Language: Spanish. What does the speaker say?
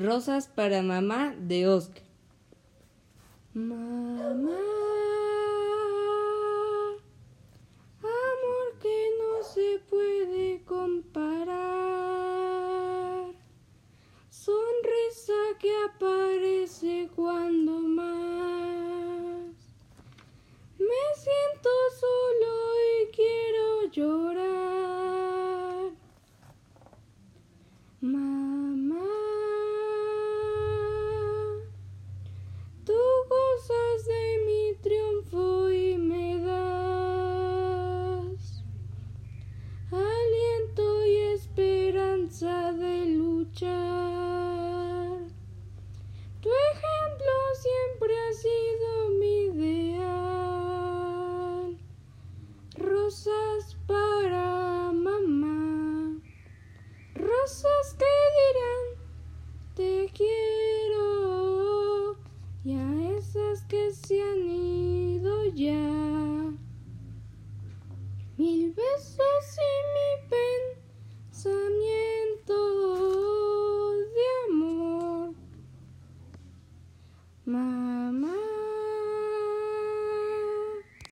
Rosas para mamá de Oscar. Mamá, amor que no se puede comparar. Sonrisa que aparece cuando Tu ejemplo siempre ha sido mi ideal. Rosas para mamá, rosas que dirán te quiero y a esas que se han ido ya. Mil besos. Y